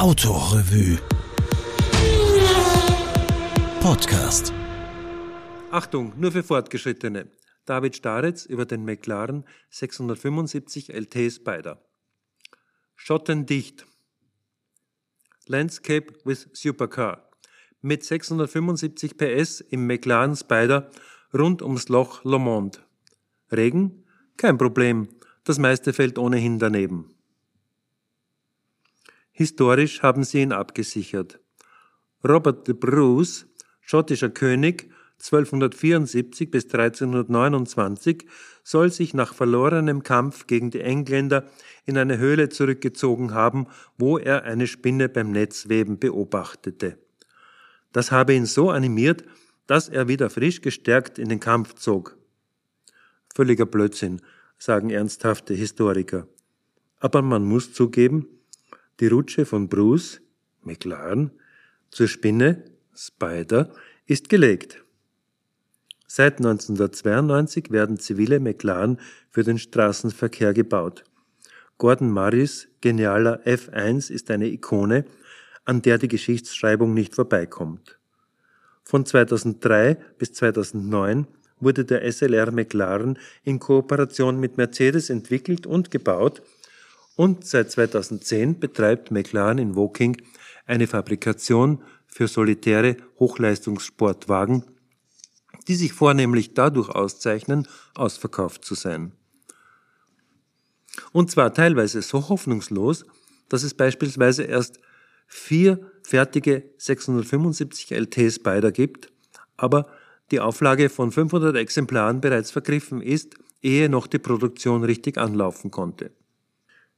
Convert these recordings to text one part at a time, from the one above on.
Autorevue Podcast. Achtung, nur für Fortgeschrittene. David Staritz über den McLaren 675 LT Spider. Schottendicht. Landscape with Supercar. Mit 675 PS im McLaren Spider rund ums Loch Lomond. Regen? Kein Problem. Das meiste fällt ohnehin daneben. Historisch haben sie ihn abgesichert. Robert de Bruce, schottischer König, 1274 bis 1329, soll sich nach verlorenem Kampf gegen die Engländer in eine Höhle zurückgezogen haben, wo er eine Spinne beim Netzweben beobachtete. Das habe ihn so animiert, dass er wieder frisch gestärkt in den Kampf zog. Völliger Blödsinn, sagen ernsthafte Historiker. Aber man muss zugeben, die Rutsche von Bruce, McLaren, zur Spinne, Spider, ist gelegt. Seit 1992 werden zivile McLaren für den Straßenverkehr gebaut. Gordon Murrays genialer F1 ist eine Ikone, an der die Geschichtsschreibung nicht vorbeikommt. Von 2003 bis 2009 wurde der SLR McLaren in Kooperation mit Mercedes entwickelt und gebaut und seit 2010 betreibt McLaren in Woking eine Fabrikation für solitäre Hochleistungssportwagen, die sich vornehmlich dadurch auszeichnen, ausverkauft zu sein. Und zwar teilweise so hoffnungslos, dass es beispielsweise erst vier fertige 675 LT Spider gibt, aber die Auflage von 500 Exemplaren bereits vergriffen ist, ehe noch die Produktion richtig anlaufen konnte.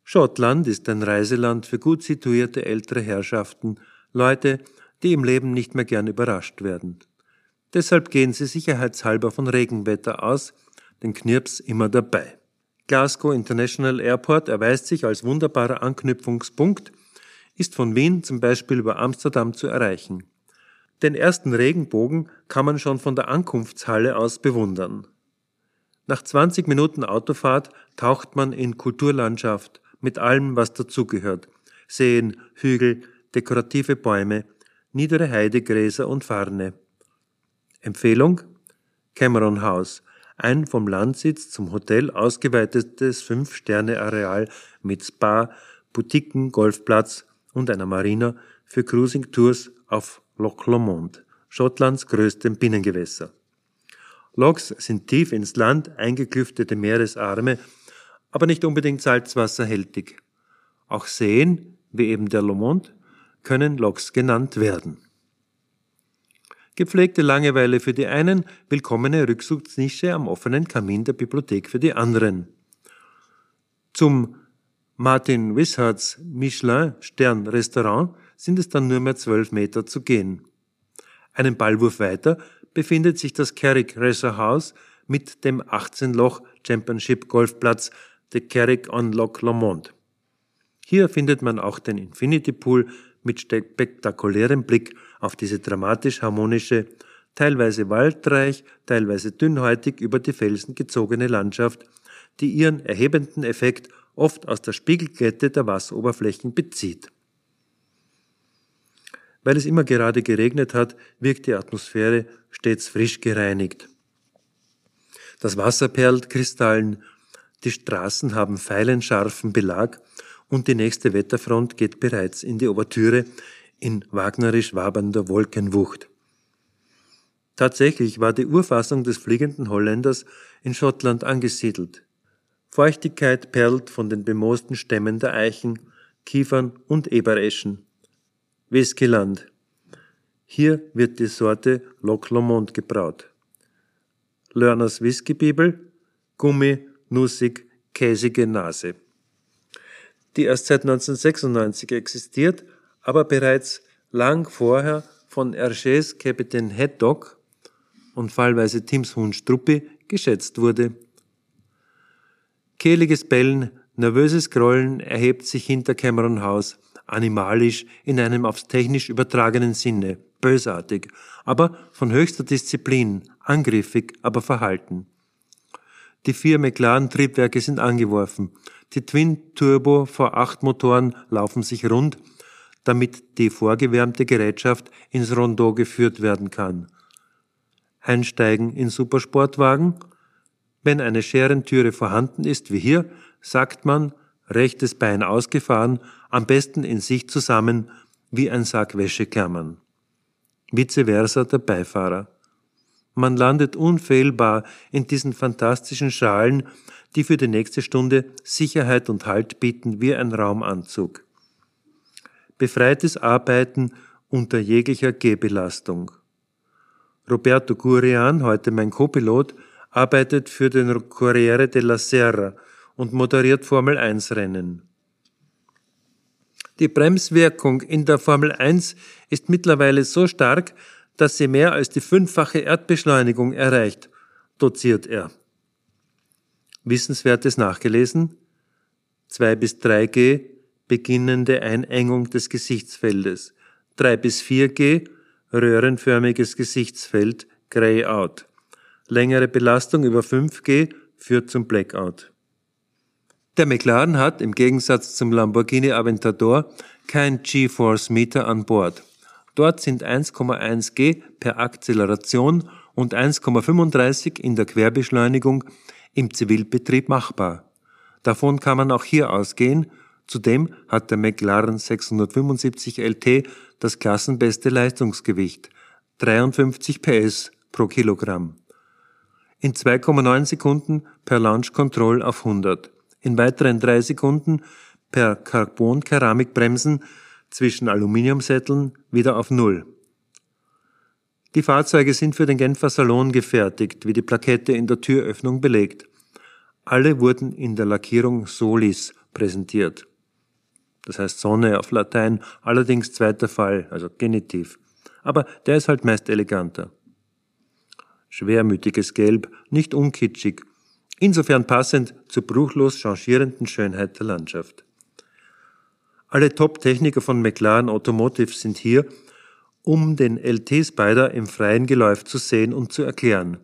Schottland ist ein Reiseland für gut situierte ältere Herrschaften, Leute, die im Leben nicht mehr gern überrascht werden. Deshalb gehen sie sicherheitshalber von Regenwetter aus, den Knirps immer dabei. Glasgow International Airport erweist sich als wunderbarer Anknüpfungspunkt, ist von Wien zum Beispiel über Amsterdam zu erreichen. Den ersten Regenbogen kann man schon von der Ankunftshalle aus bewundern. Nach 20 Minuten Autofahrt taucht man in Kulturlandschaft, mit allem, was dazugehört. Seen, Hügel, dekorative Bäume, niedere Heidegräser und Farne. Empfehlung? Cameron House, ein vom Landsitz zum Hotel ausgeweitetes Fünf-Sterne-Areal mit Spa, Boutiquen, Golfplatz und einer Marina für Cruising-Tours auf Loch Lomond, Schottlands größtem Binnengewässer. Loks sind tief ins Land eingeklüftete Meeresarme aber nicht unbedingt salzwasserhältig. Auch Seen, wie eben der Lomond, können Loks genannt werden. Gepflegte Langeweile für die einen, willkommene Rückzugsnische am offenen Kamin der Bibliothek für die anderen. Zum Martin Wishards Michelin Stern Restaurant sind es dann nur mehr zwölf Meter zu gehen. Einen Ballwurf weiter befindet sich das Carrick Racer House mit dem 18-Loch Championship Golfplatz de Carrick on Loch Lomond. Hier findet man auch den Infinity Pool mit spektakulärem Blick auf diese dramatisch harmonische, teilweise waldreich, teilweise dünnhäutig über die Felsen gezogene Landschaft, die ihren erhebenden Effekt oft aus der Spiegelkette der Wasseroberflächen bezieht. Weil es immer gerade geregnet hat, wirkt die Atmosphäre stets frisch gereinigt. Das Wasser perlt kristallen die Straßen haben pfeilenscharfen Belag und die nächste Wetterfront geht bereits in die Ouvertüre in wagnerisch wabernder Wolkenwucht. Tatsächlich war die Urfassung des fliegenden Holländers in Schottland angesiedelt. Feuchtigkeit perlt von den bemoosten Stämmen der Eichen, Kiefern und Ebereschen. Whiskyland. Hier wird die Sorte Loch Lomond gebraut. Lörners Whiskybibel, Gummi nussig, käsige Nase, die erst seit 1996 existiert, aber bereits lang vorher von Hergés Captain Haddock und fallweise Tims Hund Struppi geschätzt wurde. Kehliges Bellen, nervöses Grollen erhebt sich hinter Cameron House, animalisch in einem aufs technisch übertragenen Sinne, bösartig, aber von höchster Disziplin, angriffig, aber verhalten. Die vier McLaren-Triebwerke sind angeworfen. Die Twin-Turbo V8-Motoren laufen sich rund. damit die vorgewärmte Gerätschaft ins Rondeau geführt werden kann. Einsteigen in Supersportwagen. Wenn eine Scherentüre vorhanden ist, wie hier, sagt man, rechtes Bein ausgefahren, am besten in sich zusammen, wie ein Sack Wäscheklammern. Vice versa der Beifahrer. Man landet unfehlbar in diesen fantastischen Schalen, die für die nächste Stunde Sicherheit und Halt bieten wie ein Raumanzug. Befreites Arbeiten unter jeglicher Gehbelastung. Roberto Gurian, heute mein Co-Pilot, arbeitet für den Corriere della Sera und moderiert Formel 1 Rennen. Die Bremswirkung in der Formel 1 ist mittlerweile so stark, dass sie mehr als die fünffache Erdbeschleunigung erreicht, doziert er. Wissenswertes nachgelesen? 2 bis 3G beginnende Einengung des Gesichtsfeldes. 3 bis 4G röhrenförmiges Gesichtsfeld Grey Out. Längere Belastung über 5G führt zum Blackout. Der McLaren hat im Gegensatz zum Lamborghini Aventador kein G-Force Meter an Bord. Dort sind 1,1 G per Akzeleration und 1,35 in der Querbeschleunigung im Zivilbetrieb machbar. Davon kann man auch hier ausgehen. Zudem hat der McLaren 675 LT das klassenbeste Leistungsgewicht 53 PS pro Kilogramm. In 2,9 Sekunden per Launch Control auf 100. In weiteren 3 Sekunden per Carbon-Keramikbremsen zwischen Aluminiumsätteln wieder auf Null. Die Fahrzeuge sind für den Genfer Salon gefertigt, wie die Plakette in der Türöffnung belegt. Alle wurden in der Lackierung Solis präsentiert. Das heißt Sonne auf Latein, allerdings zweiter Fall, also Genitiv. Aber der ist halt meist eleganter. Schwermütiges Gelb, nicht unkitschig, insofern passend zur bruchlos changierenden Schönheit der Landschaft. Alle Top-Techniker von McLaren Automotive sind hier, um den LT Spider im freien Geläuf zu sehen und zu erklären.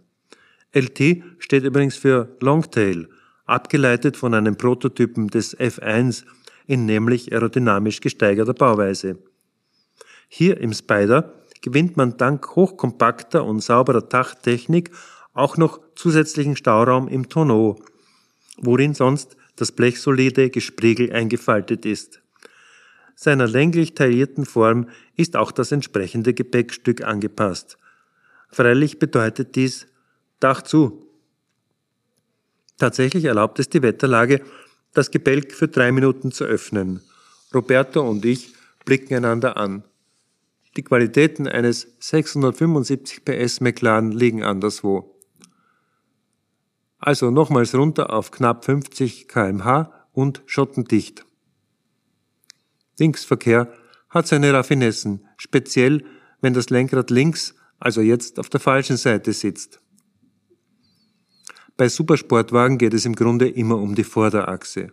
LT steht übrigens für Longtail, abgeleitet von einem Prototypen des F1 in nämlich aerodynamisch gesteigerter Bauweise. Hier im Spider gewinnt man dank hochkompakter und sauberer Tachttechnik auch noch zusätzlichen Stauraum im Tonneau, worin sonst das blechsolide Gespriegel eingefaltet ist seiner länglich taillierten Form ist auch das entsprechende Gepäckstück angepasst. Freilich bedeutet dies Dach zu. Tatsächlich erlaubt es die Wetterlage, das Gebälk für drei Minuten zu öffnen. Roberto und ich blicken einander an. Die Qualitäten eines 675 PS McLaren liegen anderswo. Also nochmals runter auf knapp 50 kmh und schottendicht. Linksverkehr hat seine Raffinessen, speziell wenn das Lenkrad links, also jetzt auf der falschen Seite sitzt. Bei Supersportwagen geht es im Grunde immer um die Vorderachse.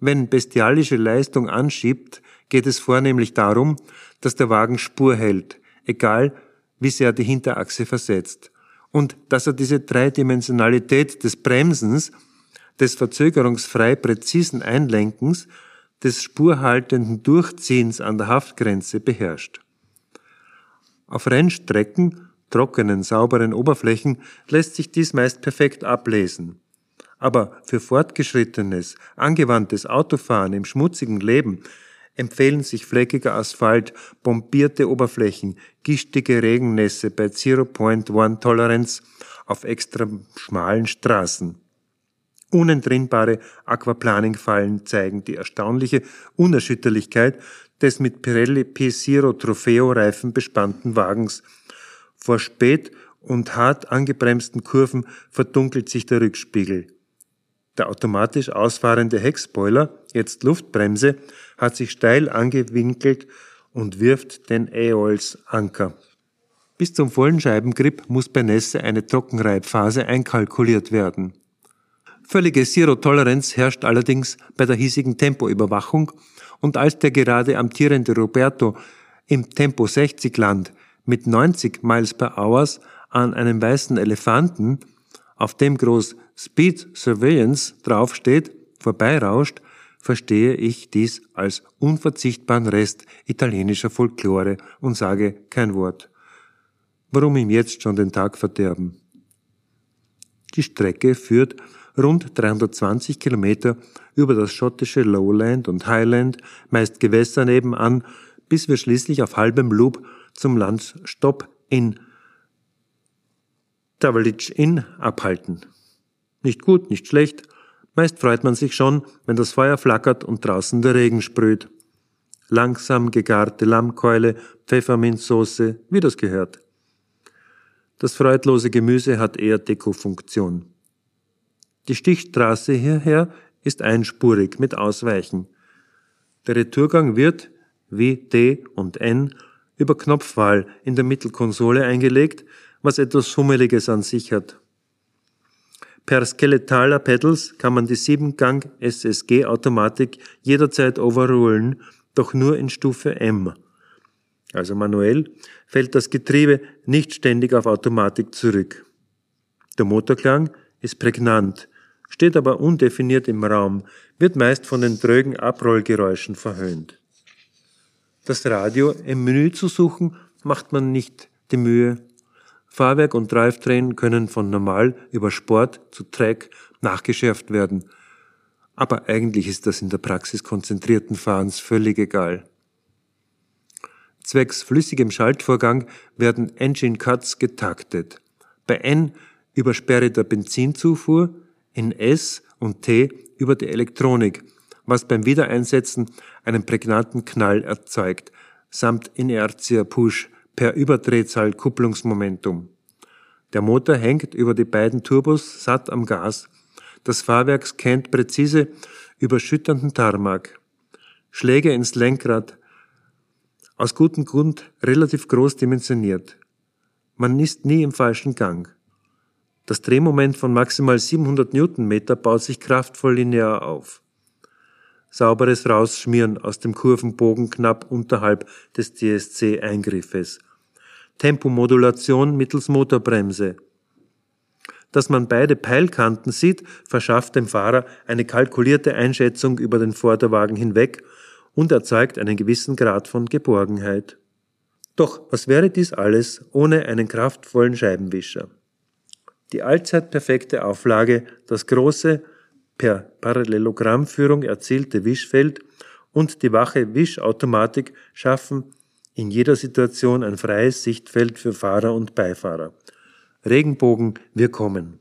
Wenn bestialische Leistung anschiebt, geht es vornehmlich darum, dass der Wagen Spur hält, egal wie sehr die Hinterachse versetzt. Und dass er diese Dreidimensionalität des Bremsens, des verzögerungsfrei präzisen Einlenkens des spurhaltenden Durchziehens an der Haftgrenze beherrscht. Auf Rennstrecken, trockenen, sauberen Oberflächen lässt sich dies meist perfekt ablesen. Aber für fortgeschrittenes, angewandtes Autofahren im schmutzigen Leben empfehlen sich fleckiger Asphalt, bombierte Oberflächen, gistige Regennässe bei Zero Point One Toleranz auf extra schmalen Straßen. Unentrinnbare Aquaplaning-Fallen zeigen die erstaunliche Unerschütterlichkeit des mit Pirelli P0 Trofeo-Reifen bespannten Wagens. Vor spät und hart angebremsten Kurven verdunkelt sich der Rückspiegel. Der automatisch ausfahrende Heckspoiler, jetzt Luftbremse, hat sich steil angewinkelt und wirft den Aeols Anker. Bis zum vollen Scheibengrip muss bei Nässe eine Trockenreibphase einkalkuliert werden. Völlige Zero-Toleranz herrscht allerdings bei der hiesigen Tempoüberwachung und als der gerade amtierende Roberto im Tempo 60 Land mit 90 Miles per Hours an einem weißen Elefanten, auf dem groß Speed Surveillance draufsteht, vorbeirauscht, verstehe ich dies als unverzichtbaren Rest italienischer Folklore und sage kein Wort. Warum ihm jetzt schon den Tag verderben? Die Strecke führt rund 320 Kilometer über das schottische Lowland und Highland, meist Gewässer nebenan, bis wir schließlich auf halbem Loop zum Landstopp in Tavalic Inn abhalten. Nicht gut, nicht schlecht, meist freut man sich schon, wenn das Feuer flackert und draußen der Regen sprüht. Langsam gegarte Lammkeule, Pfefferminzsoße, wie das gehört. Das freudlose Gemüse hat eher Dekofunktion. Die Stichstraße hierher ist einspurig mit Ausweichen. Der Retourgang wird, wie D und N, über Knopfwahl in der Mittelkonsole eingelegt, was etwas Hummeliges an sich hat. Per skeletaler Pedals kann man die 7-Gang SSG-Automatik jederzeit overrulen, doch nur in Stufe M. Also manuell fällt das Getriebe nicht ständig auf Automatik zurück. Der Motorklang ist prägnant, steht aber undefiniert im Raum, wird meist von den drögen Abrollgeräuschen verhöhnt. Das Radio im Menü zu suchen, macht man nicht die Mühe. Fahrwerk und Drivetrain können von normal über Sport zu Track nachgeschärft werden. Aber eigentlich ist das in der Praxis konzentrierten Fahrens völlig egal. Zwecks flüssigem Schaltvorgang werden Engine Cuts getaktet. Bei N übersperre der Benzinzufuhr, in S und T über die Elektronik, was beim Wiedereinsetzen einen prägnanten Knall erzeugt, samt Inertia Push per Überdrehzahl Kupplungsmomentum. Der Motor hängt über die beiden Turbos satt am Gas. Das Fahrwerk scannt präzise überschüttenden Tarmac. Schläge ins Lenkrad, aus gutem Grund relativ groß dimensioniert. Man ist nie im falschen Gang. Das Drehmoment von maximal 700 Newtonmeter baut sich kraftvoll linear auf. Sauberes Rausschmieren aus dem Kurvenbogen knapp unterhalb des DSC-Eingriffes. Tempomodulation mittels Motorbremse. Dass man beide Peilkanten sieht, verschafft dem Fahrer eine kalkulierte Einschätzung über den Vorderwagen hinweg und erzeugt einen gewissen Grad von Geborgenheit. Doch was wäre dies alles ohne einen kraftvollen Scheibenwischer? Die allzeit perfekte Auflage, das große, per Parallelogrammführung erzielte Wischfeld und die wache Wischautomatik schaffen in jeder Situation ein freies Sichtfeld für Fahrer und Beifahrer. Regenbogen, wir kommen.